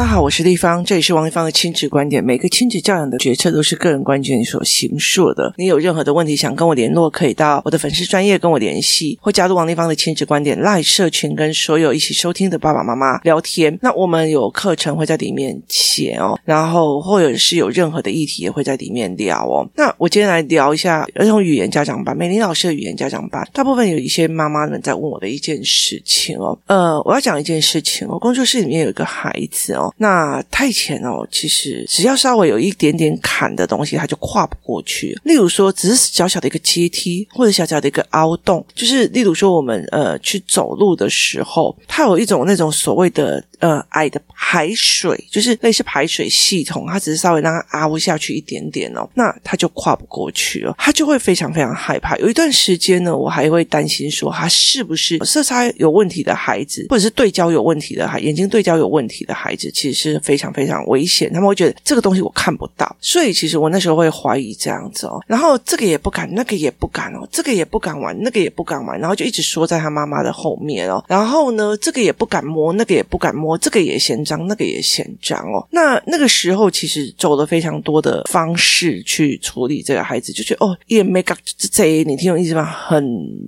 大家好，我是丽芳，这里是王丽芳的亲子观点。每个亲子教养的决策都是个人观点所形塑的。你有任何的问题想跟我联络，可以到我的粉丝专业跟我联系，或加入王丽芳的亲子观点 Live 社群，跟所有一起收听的爸爸妈妈聊天。那我们有课程会在里面写哦，然后或者是有任何的议题也会在里面聊哦。那我今天来聊一下儿童语言家长班，美玲老师的语言家长班。大部分有一些妈妈们在问我的一件事情哦，呃，我要讲一件事情哦，工作室里面有一个孩子哦。那太浅哦，其实只要稍微有一点点坎的东西，他就跨不过去。例如说，只是小小的一个阶梯，或者小小的一个凹洞，就是例如说，我们呃去走路的时候，它有一种那种所谓的。呃，矮的排水就是类似排水系统，它只是稍微让它凹下去一点点哦，那它就跨不过去了，它就会非常非常害怕。有一段时间呢，我还会担心说，他是不是色差有问题的孩子，或者是对焦有问题的孩，眼睛对焦有问题的孩子，其实是非常非常危险。他们会觉得这个东西我看不到，所以其实我那时候会怀疑这样子哦，然后这个也不敢，那个也不敢哦，这个也不敢玩，那个也不敢玩，然后就一直缩在他妈妈的后面哦，然后呢，这个也不敢摸，那个也不敢摸。这个也嫌脏，那个也嫌脏哦。那那个时候其实走了非常多的方式去处理这个孩子，就觉得哦，也没搞这这，你听我意思吗？很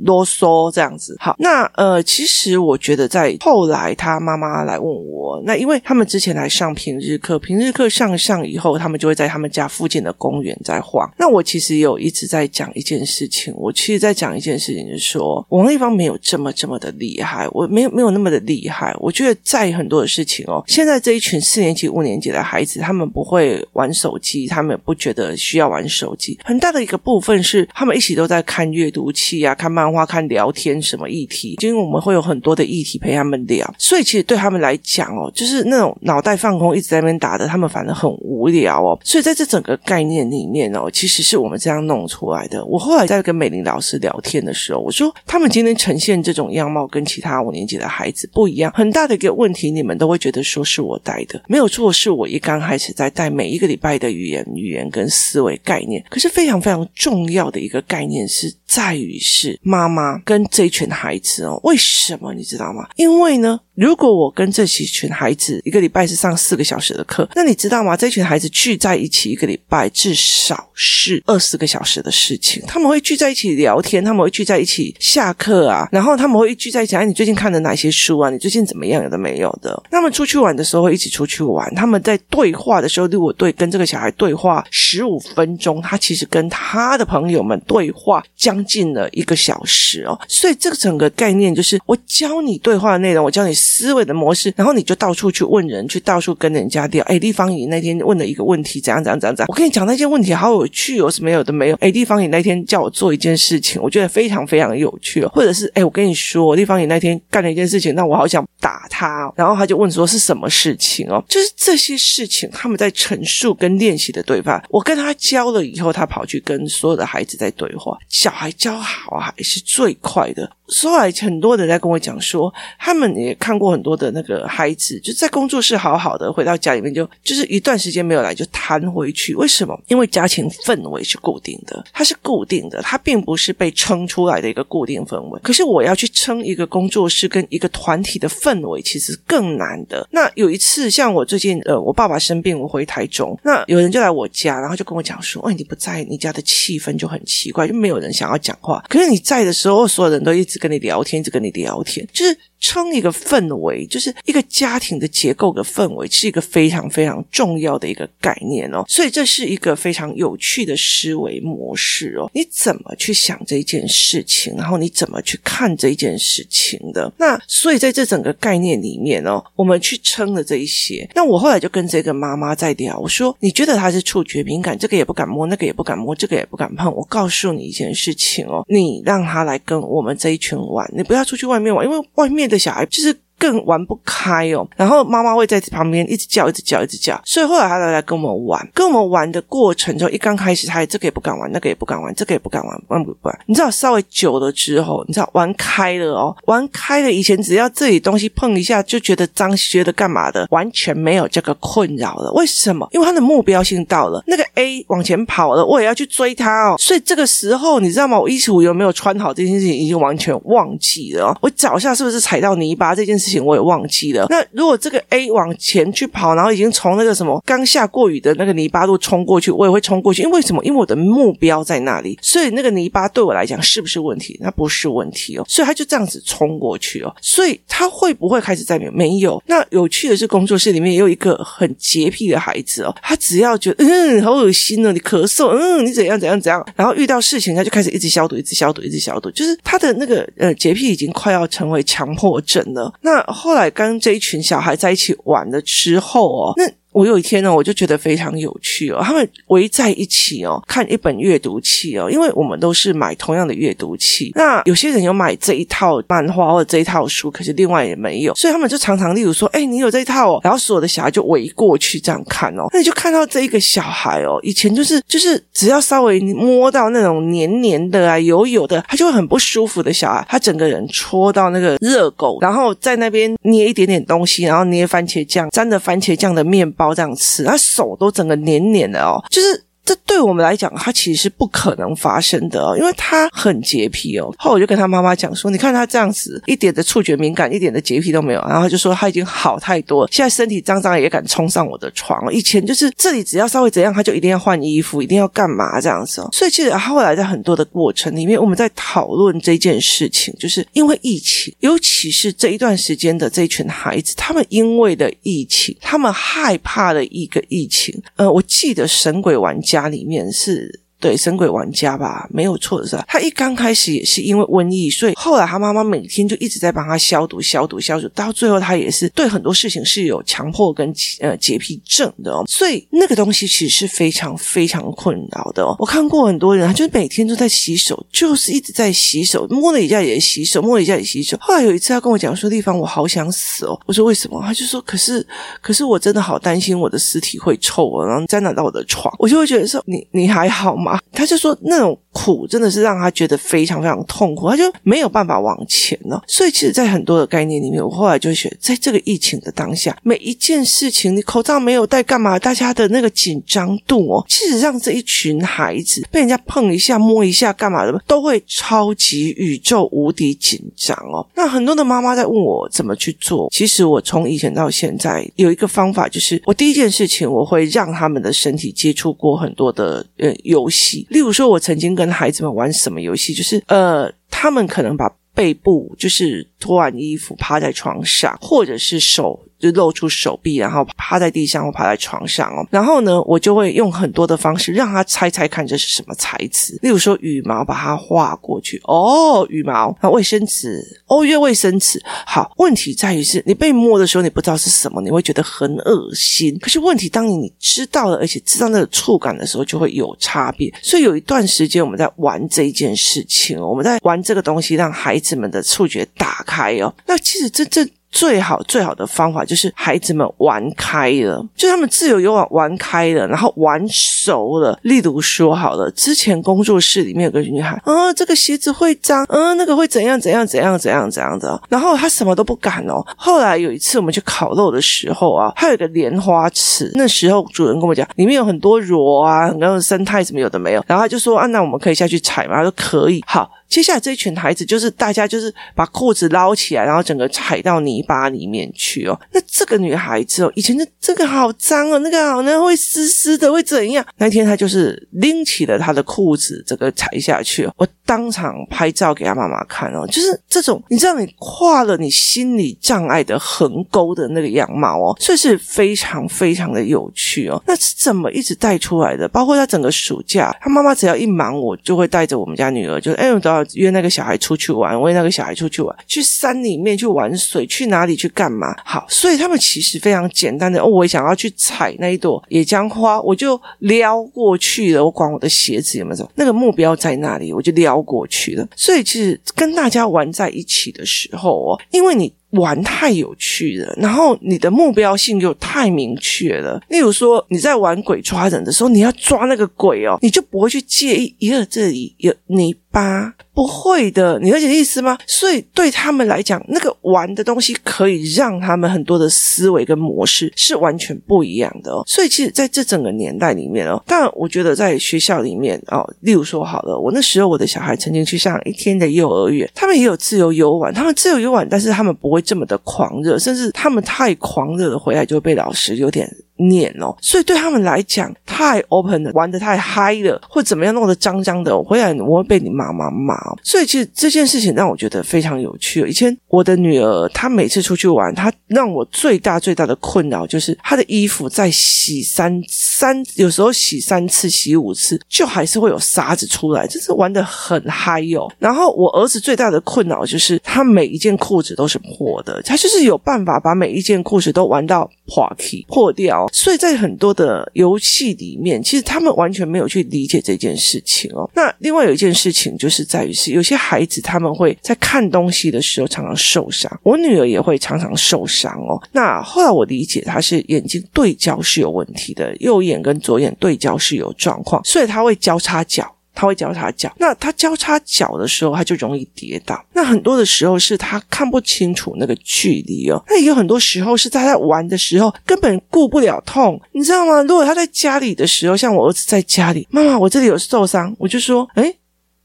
啰嗦这样子。好，那呃，其实我觉得在后来他妈妈来问我，那因为他们之前来上平日课，平日课上上以后，他们就会在他们家附近的公园在晃。那我其实有一直在讲一件事情，我其实在讲一件事情，就是说王丽芳没有这么这么的厉害，我没有没有那么的厉害。我觉得在很多的事情。哦，现在这一群四年级、五年级的孩子，他们不会玩手机，他们不觉得需要玩手机。很大的一个部分是，他们一起都在看阅读器啊，看漫画、看聊天什么议题。因为我们会有很多的议题陪他们聊，所以其实对他们来讲哦，就是那种脑袋放空，一直在那边打的，他们反而很无聊哦。所以在这整个概念里面哦，其实是我们这样弄出来的。我后来在跟美玲老师聊天的时候，我说他们今天呈现这种样貌，跟其他五年级的孩子不一样。很大的一个问题，你们都会。觉得说是我带的，没有错，是我一刚开始在带每一个礼拜的语言、语言跟思维概念。可是非常非常重要的一个概念是在于是妈妈跟这群孩子哦，为什么你知道吗？因为呢。如果我跟这几群孩子一个礼拜是上四个小时的课，那你知道吗？这群孩子聚在一起一个礼拜至少是二十个小时的事情。他们会聚在一起聊天，他们会聚在一起下课啊，然后他们会聚在一起。哎，你最近看了哪些书啊？你最近怎么样？有的没有的。他们出去玩的时候会一起出去玩。他们在对话的时候，如果对跟这个小孩对话十五分钟，他其实跟他的朋友们对话将近了一个小时哦。所以这个整个概念就是，我教你对话的内容，我教你。思维的模式，然后你就到处去问人，去到处跟人家聊。哎，丽芳，你那天问了一个问题，怎样怎样怎样怎样？我跟你讲，那件问题好有趣哦，什么有的没有。哎，丽芳，你那天叫我做一件事情，我觉得非常非常有趣哦。或者是，哎，我跟你说，丽芳，你那天干了一件事情，那我好想打他哦。然后他就问说是什么事情哦？就是这些事情，他们在陈述跟练习的对话。我跟他教了以后，他跑去跟所有的孩子在对话。小孩教好啊还是最快的。后来很多人在跟我讲说，他们也看过很多的那个孩子，就在工作室好好的，回到家里面就就是一段时间没有来就弹回去。为什么？因为家庭氛围是固定的，它是固定的，它并不是被撑出来的一个固定氛围。可是我要去撑一个工作室跟一个团体的氛围，其实更难的。那有一次，像我最近呃，我爸爸生病，我回台中，那有人就来我家，然后就跟我讲说：“哎，你不在，你家的气氛就很奇怪，就没有人想要讲话。可是你在的时候，所有人都一直。”跟你聊天，就跟你聊天，就是。撑一个氛围，就是一个家庭的结构的氛围，是一个非常非常重要的一个概念哦。所以这是一个非常有趣的思维模式哦。你怎么去想这件事情，然后你怎么去看这件事情的？那所以在这整个概念里面哦，我们去撑了这一些。那我后来就跟这个妈妈在聊，我说：“你觉得他是触觉敏感，这个也不敢摸，那个也不敢摸，这个也不敢碰。我告诉你一件事情哦，你让他来跟我们这一群玩，你不要出去外面玩，因为外面。”的小孩就是。更玩不开哦，然后妈妈会在旁边一直叫，一直叫，一直叫。所以后来他来跟我们玩，跟我们玩的过程中，一刚开始他也这个也不敢玩，那个也不敢玩，这个也不敢玩，玩不玩？你知道稍微久了之后，你知道玩开了哦，玩开了。以前只要自己东西碰一下就觉得脏，觉得干嘛的，完全没有这个困扰了。为什么？因为他的目标性到了，那个 A 往前跑了，我也要去追他哦。所以这个时候，你知道吗？我衣服有没有穿好这件事情已经完全忘记了哦。我脚下是不是踩到泥巴这件事？情我也忘记了。那如果这个 A 往前去跑，然后已经从那个什么刚下过雨的那个泥巴路冲过去，我也会冲过去。因为什么？因为我的目标在那里，所以那个泥巴对我来讲是不是问题？那不是问题哦。所以他就这样子冲过去哦。所以他会不会开始在没有？没有。那有趣的是，工作室里面也有一个很洁癖的孩子哦。他只要觉得嗯，好恶心哦，你咳嗽，嗯，你怎样怎样怎样，然后遇到事情他就开始一直消毒，一直消毒，一直消毒，就是他的那个呃洁癖已经快要成为强迫症了。那后来跟这一群小孩在一起玩的时候哦，那。我有一天呢，我就觉得非常有趣哦。他们围在一起哦，看一本阅读器哦，因为我们都是买同样的阅读器。那有些人有买这一套漫画或者这一套书，可是另外也没有，所以他们就常常，例如说，哎，你有这一套哦，然后所有的小孩就围过去这样看哦。那你就看到这一个小孩哦，以前就是就是只要稍微摸到那种黏黏的啊、油油的，他就会很不舒服的小孩，他整个人戳到那个热狗，然后在那边捏一点点东西，然后捏番茄酱，沾着番茄酱的面包。包这样吃，他手都整个黏黏的哦，就是。这对我们来讲，他其实是不可能发生的哦，因为他很洁癖哦。后来我就跟他妈妈讲说：“你看他这样子，一点的触觉敏感，一点的洁癖都没有。”然后就说他已经好太多，现在身体脏脏也敢冲上我的床。以前就是这里只要稍微怎样，他就一定要换衣服，一定要干嘛这样子哦。所以其实后来在很多的过程里面，我们在讨论这件事情，就是因为疫情，尤其是这一段时间的这一群孩子，他们因为的疫情，他们害怕的一个疫情。呃，我记得神鬼玩家。家里面是。对，神鬼玩家吧，没有错的是？他一刚开始也是因为瘟疫，所以后来他妈妈每天就一直在帮他消毒、消毒、消毒，到最后他也是对很多事情是有强迫跟呃洁癖症的哦。所以那个东西其实是非常非常困扰的。我看过很多人，他就是每天都在洗手，就是一直在洗手，摸了一下也洗手，摸了一下也洗手。后来有一次他跟我讲说：“丽芳，我好想死哦。”我说：“为什么？”他就说：“可是，可是我真的好担心我的尸体会臭哦，然后沾染到我的床。”我就会觉得说：“你你还好吗？”他就说那种苦真的是让他觉得非常非常痛苦，他就没有办法往前了。所以其实，在很多的概念里面，我后来就觉得，在这个疫情的当下，每一件事情，你口罩没有戴干嘛？大家的那个紧张度哦，其实让这一群孩子被人家碰一下、摸一下干嘛的，都会超级宇宙无敌紧张哦。那很多的妈妈在问我怎么去做，其实我从以前到现在有一个方法，就是我第一件事情，我会让他们的身体接触过很多的呃游戏。例如说，我曾经跟孩子们玩什么游戏，就是呃，他们可能把背部就是脱完衣服趴在床上，或者是手。就露出手臂，然后趴在地上或趴在床上哦。然后呢，我就会用很多的方式让他猜猜看这是什么材质。例如说羽毛，把它画过去。哦，羽毛。那卫生纸，哦，约卫生纸。好，问题在于是你被摸的时候，你不知道是什么，你会觉得很恶心。可是问题，当你知道了，而且知道那个触感的时候，就会有差别。所以有一段时间我们在玩这一件事情，我们在玩这个东西，让孩子们的触觉打开哦。那其实真正。最好最好的方法就是孩子们玩开了，就他们自由游玩玩开了，然后玩熟了。例如说好了，之前工作室里面有个女孩，啊，这个鞋子会脏，嗯，那个会怎样怎样怎样怎样怎样的，然后她什么都不敢哦。后来有一次我们去烤肉的时候啊，还有一个莲花池，那时候主人跟我讲，里面有很多螺啊，然后生态什么有的没有，然后他就说啊，那我们可以下去采吗？他说可以，好。接下来这一群孩子就是大家就是把裤子捞起来，然后整个踩到泥巴里面去哦。那这个女孩子哦，以前的这个好脏哦，那个好像会湿湿的，会怎样？那天她就是拎起了她的裤子，这个踩下去哦。我当场拍照给她妈妈看哦，就是这种你知道你跨了你心理障碍的横沟的那个样貌哦，所以是非常非常的有趣哦。那是怎么一直带出来的？包括她整个暑假，她妈妈只要一忙，我就会带着我们家女儿，就哎，我都要。约那个小孩出去玩，约那个小孩出去玩，去山里面去玩水，去哪里去干嘛？好，所以他们其实非常简单的。哦，我想要去采那一朵野姜花，我就撩过去了。我管我的鞋子有没有走，那个目标在那里，我就撩过去了。所以其实跟大家玩在一起的时候哦，因为你。玩太有趣了，然后你的目标性又太明确了。例如说，你在玩鬼抓人的时候，你要抓那个鬼哦，你就不会去介意，一个这里有泥巴。不会的，你了解意思吗？所以对他们来讲，那个玩的东西可以让他们很多的思维跟模式是完全不一样的哦。所以其实在这整个年代里面哦，但我觉得在学校里面哦，例如说好了，我那时候我的小孩曾经去上一天的幼儿园，他们也有自由游玩，他们自由游玩，但是他们不会这么的狂热，甚至他们太狂热了，回来就会被老师有点。念哦，所以对他们来讲太 open 了，玩的太嗨了，或怎么样弄得脏脏的，回来我会被你妈妈骂。所以其实这件事情让我觉得非常有趣。以前我的女儿她每次出去玩，她让我最大最大的困扰就是她的衣服在洗三三，有时候洗三次、洗五次，就还是会有沙子出来，就是玩的很嗨哟。然后我儿子最大的困扰就是他每一件裤子都是破的，他就是有办法把每一件裤子都玩到破皮破掉。所以在很多的游戏里面，其实他们完全没有去理解这件事情哦。那另外有一件事情，就是在于是有些孩子他们会在看东西的时候常常受伤，我女儿也会常常受伤哦。那后来我理解，她是眼睛对焦是有问题的，右眼跟左眼对焦是有状况，所以她会交叉脚。他会交叉脚，那他交叉脚的时候，他就容易跌倒。那很多的时候是他看不清楚那个距离哦。那也有很多时候是他在玩的时候根本顾不了痛，你知道吗？如果他在家里的时候，像我儿子在家里，妈妈，我这里有受伤，我就说，诶，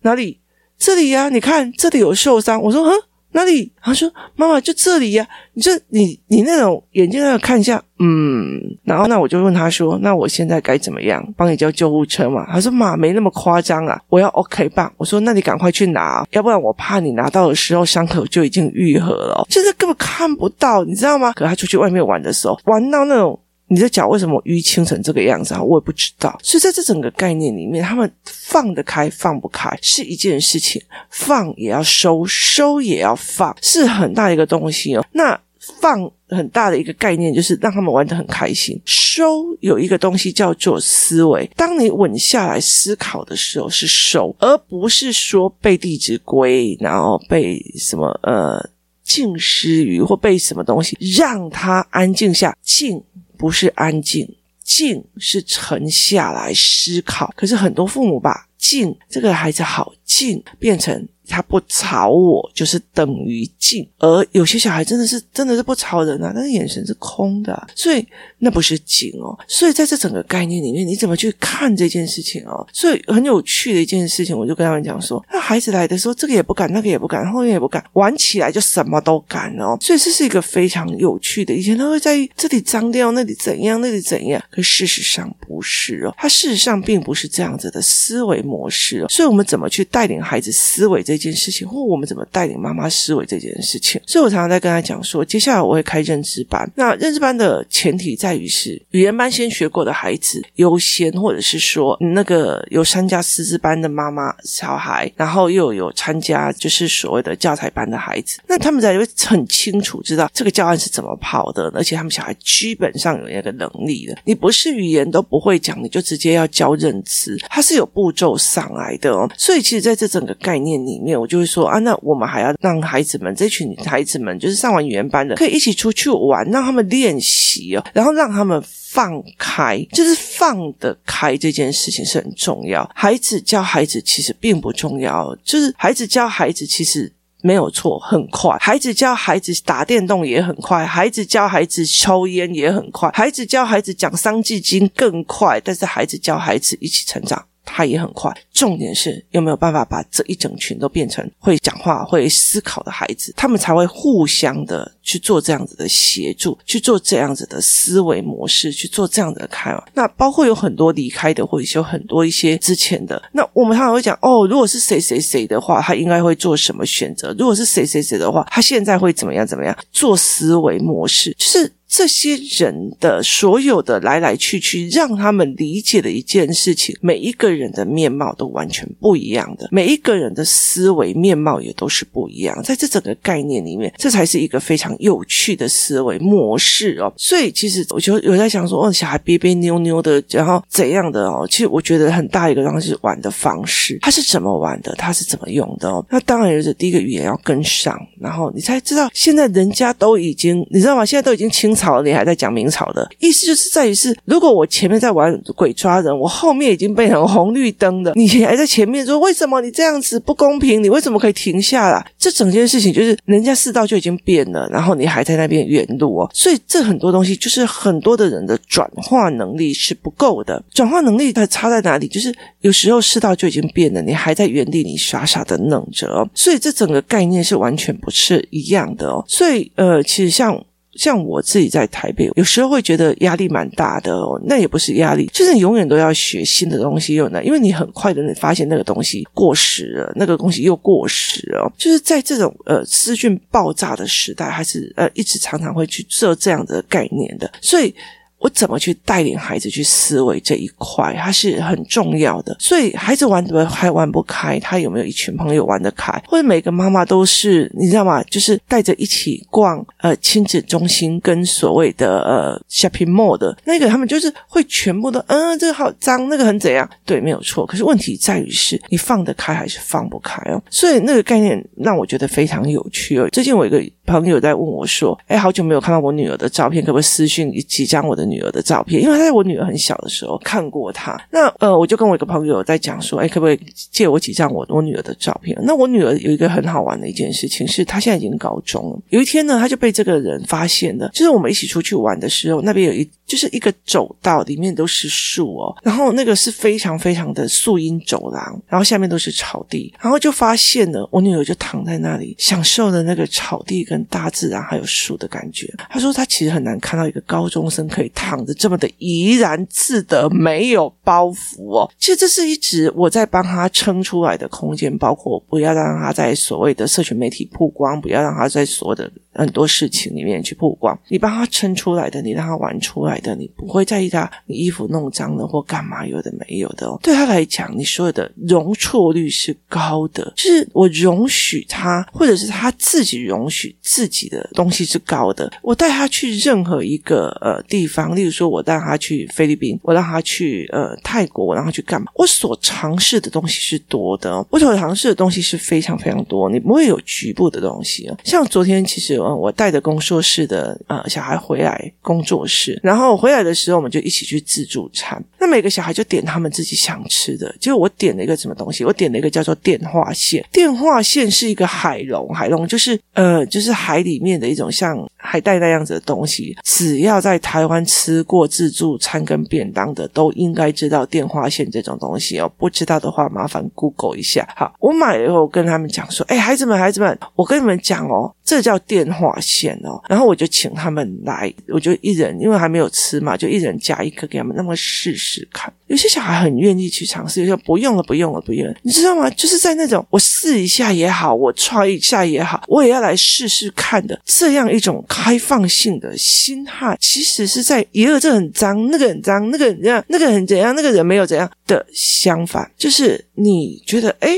哪里？这里呀，你看这里有受伤。我说，哼。哪里？他说：“妈妈，就这里呀、你这你你那种眼睛那个看一下，嗯。然后那我就问他说：那我现在该怎么样？帮你叫救护车嘛？他说：妈，没那么夸张啊，我要 OK 棒。我说：那你赶快去拿，要不然我怕你拿到的时候伤口就已经愈合了，就是根本看不到，你知道吗？可他出去外面玩的时候，玩到那种。”你的脚为什么淤青成这个样子啊？我也不知道。所以在这整个概念里面，他们放得开放不开是一件事情，放也要收，收也要放，是很大一个东西哦。那放很大的一个概念就是让他们玩得很开心，收有一个东西叫做思维。当你稳下来思考的时候是收，而不是说背《弟子规》，然后背什么呃静思语或背什么东西，让他安静下静。不是安静，静是沉下来思考。可是很多父母把静这个孩子好静变成。他不吵我，就是等于静。而有些小孩真的是真的是不吵人啊，那个眼神是空的，所以那不是静哦。所以在这整个概念里面，你怎么去看这件事情哦？所以很有趣的一件事情，我就跟他们讲说：那孩子来的时候，这个也不敢，那个也不敢，后面也不敢，玩起来就什么都敢哦。所以这是一个非常有趣的。以前他会在这里脏掉，那里怎样，那里怎样，可事实上不是哦。他事实上并不是这样子的思维模式哦。所以我们怎么去带领孩子思维这？这件事情，或我们怎么带领妈妈思维这件事情，所以我常常在跟他讲说，接下来我会开认知班。那认知班的前提在于是语言班先学过的孩子优先，或者是说那个有参加师资班的妈妈小孩，然后又有参加就是所谓的教材班的孩子，那他们才会很清楚知道这个教案是怎么跑的，而且他们小孩基本上有那个能力的。你不是语言都不会讲，你就直接要教认知，它是有步骤上来的哦。所以其实在这整个概念里面。我就会说啊，那我们还要让孩子们这群孩子们，就是上完语言班的，可以一起出去玩，让他们练习哦，然后让他们放开，就是放得开这件事情是很重要。孩子教孩子其实并不重要，就是孩子教孩子其实没有错，很快。孩子教孩子打电动也很快，孩子教孩子抽烟也很快，孩子教孩子讲《三字经》更快，但是孩子教孩子一起成长。他也很快，重点是有没有办法把这一整群都变成会讲话、会思考的孩子，他们才会互相的去做这样子的协助，去做这样子的思维模式，去做这样子的开发。那包括有很多离开的，或者有很多一些之前的。那我们常常会讲哦，如果是谁谁谁的话，他应该会做什么选择？如果是谁谁谁的话，他现在会怎么样？怎么样做思维模式？就是。这些人的所有的来来去去，让他们理解的一件事情，每一个人的面貌都完全不一样的，每一个人的思维面貌也都是不一样。在这整个概念里面，这才是一个非常有趣的思维模式哦。所以，其实我就有在想说，哦，小孩别别扭扭的，然后怎样的哦？其实我觉得很大一个东西是玩的方式，他是怎么玩的，他是怎么用的哦？那当然就是第一个语言要跟上，然后你才知道，现在人家都已经，你知道吗？现在都已经清场。朝，你还在讲明朝的意思，就是在于是，如果我前面在玩鬼抓人，我后面已经变成红绿灯的，你还在前面说为什么你这样子不公平？你为什么可以停下来？这整件事情就是人家世道就已经变了，然后你还在那边原路哦。所以这很多东西就是很多的人的转化能力是不够的。转化能力它差在哪里？就是有时候世道就已经变了，你还在原地，你傻傻的愣着。所以这整个概念是完全不是一样的哦。所以呃，其实像。像我自己在台北，有时候会觉得压力蛮大的哦。那也不是压力，就是你永远都要学新的东西，又难，因为你很快的你发现那个东西过时了，那个东西又过时了。就是在这种呃资讯爆炸的时代，还是呃一直常常会去做这样的概念的，所以。我怎么去带领孩子去思维这一块，它是很重要的。所以孩子玩的还玩不开，他有没有一群朋友玩得开？或者每个妈妈都是你知道吗？就是带着一起逛呃亲子中心跟所谓的呃 shopping mall 的那个，他们就是会全部都嗯、呃，这个好脏，那个很怎样？对，没有错。可是问题在于是你放得开还是放不开哦？所以那个概念让我觉得非常有趣哦。最近我一个朋友在问我说：“哎，好久没有看到我女儿的照片，可不可以私讯几张我的？”女儿的照片，因为他在我女儿很小的时候看过她。那呃，我就跟我一个朋友在讲说，哎，可不可以借我几张我我女儿的照片？那我女儿有一个很好玩的一件事情，是她现在已经高中了。有一天呢，她就被这个人发现了，就是我们一起出去玩的时候，那边有一就是一个走道，里面都是树哦，然后那个是非常非常的树荫走廊，然后下面都是草地，然后就发现了我女儿就躺在那里，享受了那个草地跟大自然还有树的感觉。他说他其实很难看到一个高中生可以躺着。这么的怡然自得，没有包袱哦。其实这是一直我在帮他撑出来的空间，包括不要让他在所谓的社群媒体曝光，不要让他在所有的很多事情里面去曝光。你帮他撑出来的，你让他玩出来的，你不会在意他你衣服弄脏了或干嘛，有的没有的哦。对他来讲，你所有的容错率是高的，就是我容许他，或者是他自己容许自己的东西是高的。我带他去任何一个呃地方，例如说。我带他去菲律宾，我让他去呃泰国，我让他去干嘛？我所尝试的东西是多的，我所尝试的东西是非常非常多。你不会有局部的东西。像昨天，其实呃我带着工作室的呃小孩回来工作室，然后回来的时候，我们就一起去自助餐。那每个小孩就点他们自己想吃的。结果我点了一个什么东西？我点了一个叫做电话线。电话线是一个海龙，海龙就是呃就是海里面的一种像海带那样子的东西。只要在台湾吃过。自助餐跟便当的都应该知道电话线这种东西哦，不知道的话麻烦 Google 一下。好，我买了以后跟他们讲说：“哎，孩子们，孩子们，我跟你们讲哦，这叫电话线哦。”然后我就请他们来，我就一人因为还没有吃嘛，就一人夹一颗给他们，那么试试看。有些小孩很愿意去尝试，有些不用了，不用了，不用了。你知道吗？就是在那种我试一下也好，我 try 一下也好，我也要来试试看的这样一种开放性的心态，其实是在一个。这很脏，那个很脏，那个很怎样，那个很怎样，那个人没有怎样的相反，就是你觉得，哎，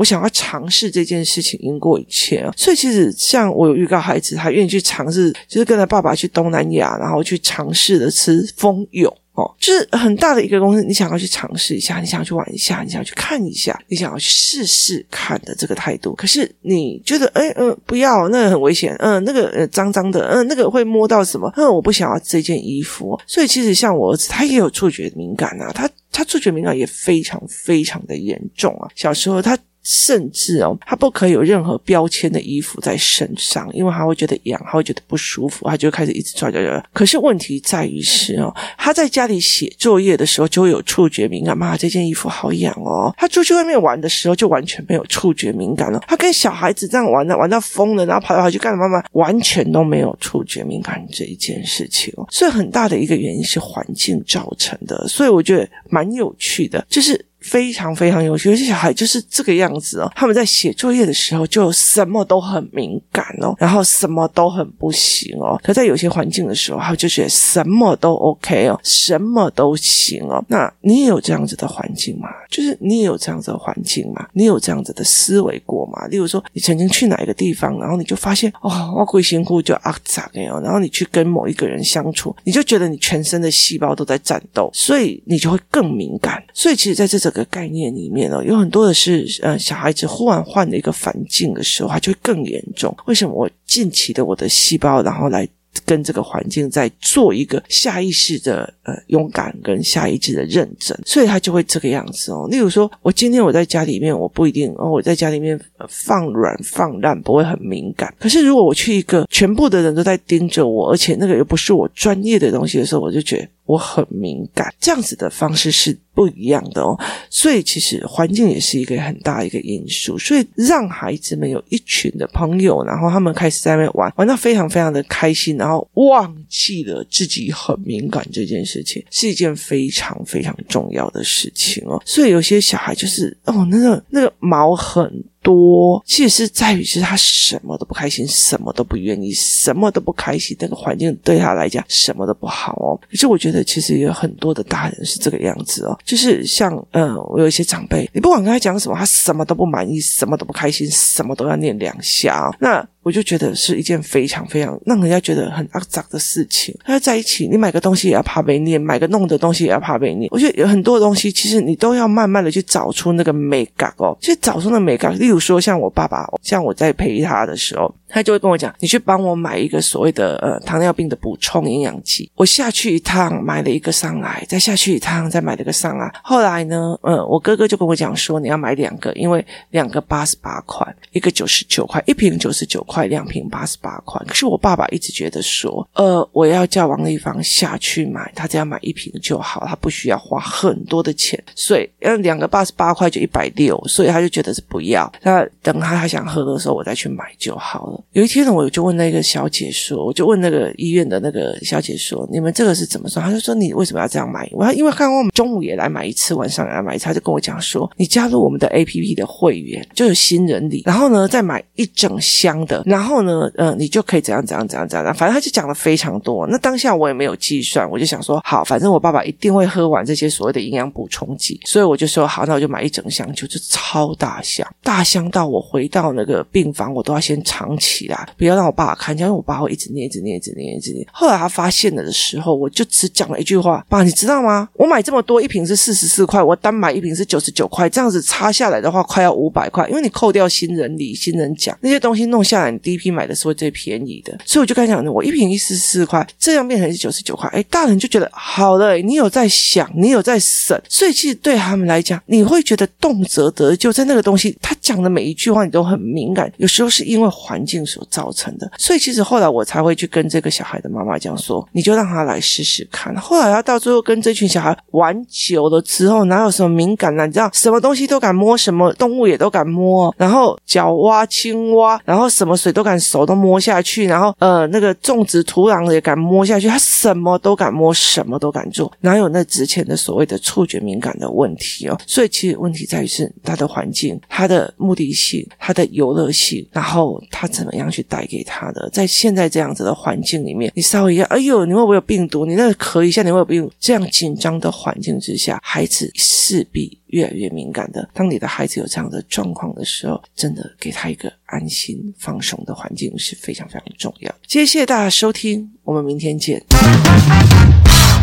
我想要尝试这件事情，赢过一切！所以其实像我有预告孩子，他愿意去尝试，就是跟他爸爸去东南亚，然后去尝试的吃蜂蛹哦。就是很大的一个公司，你想要去尝试一下，你想要去玩一下，你想要去看一下，你想要去试试看的这个态度。可是你觉得，哎，嗯，不要，那个很危险，嗯，那个呃脏脏的，嗯，那个会摸到什么？嗯，我不想要这件衣服。所以其实像我儿子，他也有触觉敏感啊，他他触觉敏感也非常非常的严重啊。小时候他。甚至哦，他不可以有任何标签的衣服在身上，因为他会觉得痒，他会觉得不舒服，他就开始一直抓抓抓。可是问题在于是哦，他在家里写作业的时候就会有触觉敏感，妈，这件衣服好痒哦。他出去外面玩的时候就完全没有触觉敏感了。他跟小孩子这样玩的，玩到疯了，然后跑来跑去干嘛嘛，完全都没有触觉敏感这一件事情哦。所以很大的一个原因是环境造成的，所以我觉得蛮有趣的，就是。非常非常有趣，有些小孩就是这个样子哦。他们在写作业的时候，就什么都很敏感哦，然后什么都很不行哦。可在有些环境的时候，他就觉得什么都 OK 哦，什么都行哦。那你也有这样子的环境吗？就是你也有这样子的环境吗？你有这样子的思维过吗？例如说，你曾经去哪一个地方，然后你就发现哦，我鬼辛苦就啊咋的哦，然后你去跟某一个人相处，你就觉得你全身的细胞都在战斗，所以你就会更敏感。所以其实在这种。这个概念里面呢，有很多的是，呃，小孩子忽然换了一个环境的时候，他就会更严重。为什么？我近期的我的细胞，然后来跟这个环境在做一个下意识的呃勇敢跟下意识的认真，所以他就会这个样子哦。例如说，我今天我在家里面，我不一定哦，我在家里面放软放烂不会很敏感。可是如果我去一个全部的人都在盯着我，而且那个又不是我专业的东西的时候，我就觉得。我很敏感，这样子的方式是不一样的哦。所以其实环境也是一个很大一个因素。所以让孩子们有一群的朋友，然后他们开始在那边玩，玩到非常非常的开心，然后忘记了自己很敏感这件事情，是一件非常非常重要的事情哦。所以有些小孩就是哦，那个那个毛很。多其实是在于是他什么都不开心，什么都不愿意，什么都不开心。那个环境对他来讲什么都不好哦。可是我觉得其实有很多的大人是这个样子哦，就是像嗯，我有一些长辈，你不管跟他讲什么，他什么都不满意，什么都不开心，什么都要念两下哦。那我就觉得是一件非常非常让人家觉得很肮脏的事情。他在一起，你买个东西也要怕被念，买个弄的东西也要怕被念。我觉得有很多东西，其实你都要慢慢的去找出那个美感哦，去找出那美感。例如说，像我爸爸，像我在陪他的时候。他就会跟我讲：“你去帮我买一个所谓的呃糖尿病的补充营养剂。”我下去一趟买了一个上来，再下去一趟再买了一个上来。后来呢，呃，我哥哥就跟我讲说：“你要买两个，因为两个八十八块，一个九十九块，一瓶九十九块，两瓶八十八块。”可是我爸爸一直觉得说：“呃，我要叫王丽芳下去买，他只要买一瓶就好，他不需要花很多的钱。所以，呃，两个八十八块就一百六，所以他就觉得是不要。那等他他想喝的时候，我再去买就好了。”有一天呢，我就问那个小姐说，我就问那个医院的那个小姐说，你们这个是怎么说？她就说，你为什么要这样买？我说因为刚刚我们中午也来买一次，晚上也来买一次，她就跟我讲说，你加入我们的 APP 的会员就有新人礼，然后呢再买一整箱的，然后呢，呃，你就可以怎样怎样怎样怎样，反正她就讲了非常多。那当下我也没有计算，我就想说，好，反正我爸爸一定会喝完这些所谓的营养补充剂，所以我就说好，那我就买一整箱，就是超大箱，大箱到我回到那个病房，我都要先藏起起来。不要让我爸爸看见，因为我爸会一直念，一直念，一直念，一直念。后来他发现了的时候，我就只讲了一句话：“爸，你知道吗？我买这么多，一瓶是四十四块，我单买一瓶是九十九块，这样子差下来的话，快要五百块。因为你扣掉新人礼、新人奖那些东西弄下来，你第一批买的是会最便宜的。所以我就跟他讲，我一瓶一四十四块，这样变成是九十九块。哎，大人就觉得好了，你有在想，你有在省，所以其实对他们来讲，你会觉得动辄得咎，在那个东西，他讲的每一句话你都很敏感。有时候是因为环境所造。成的，所以其实后来我才会去跟这个小孩的妈妈讲说，你就让他来试试看。后来他到最后跟这群小孩玩久了之后，哪有什么敏感呢？你知道，什么东西都敢摸，什么动物也都敢摸，然后脚蛙、青蛙，然后什么水都敢手都摸下去，然后呃那个种植土壤也敢摸下去，他什么都敢摸，什么都敢做，哪有那之前的所谓的触觉敏感的问题哦？所以其实问题在于是他的环境、他的目的性、他的游乐性，然后他怎么怎样去。带给他的，在现在这样子的环境里面，你稍微一下，哎呦，你会不会有病毒？你那个咳一下，你会不会有病毒？这样紧张的环境之下，孩子势必越来越敏感的。当你的孩子有这样的状况的时候，真的给他一个安心放松的环境是非常非常重要。谢谢大家收听，我们明天见。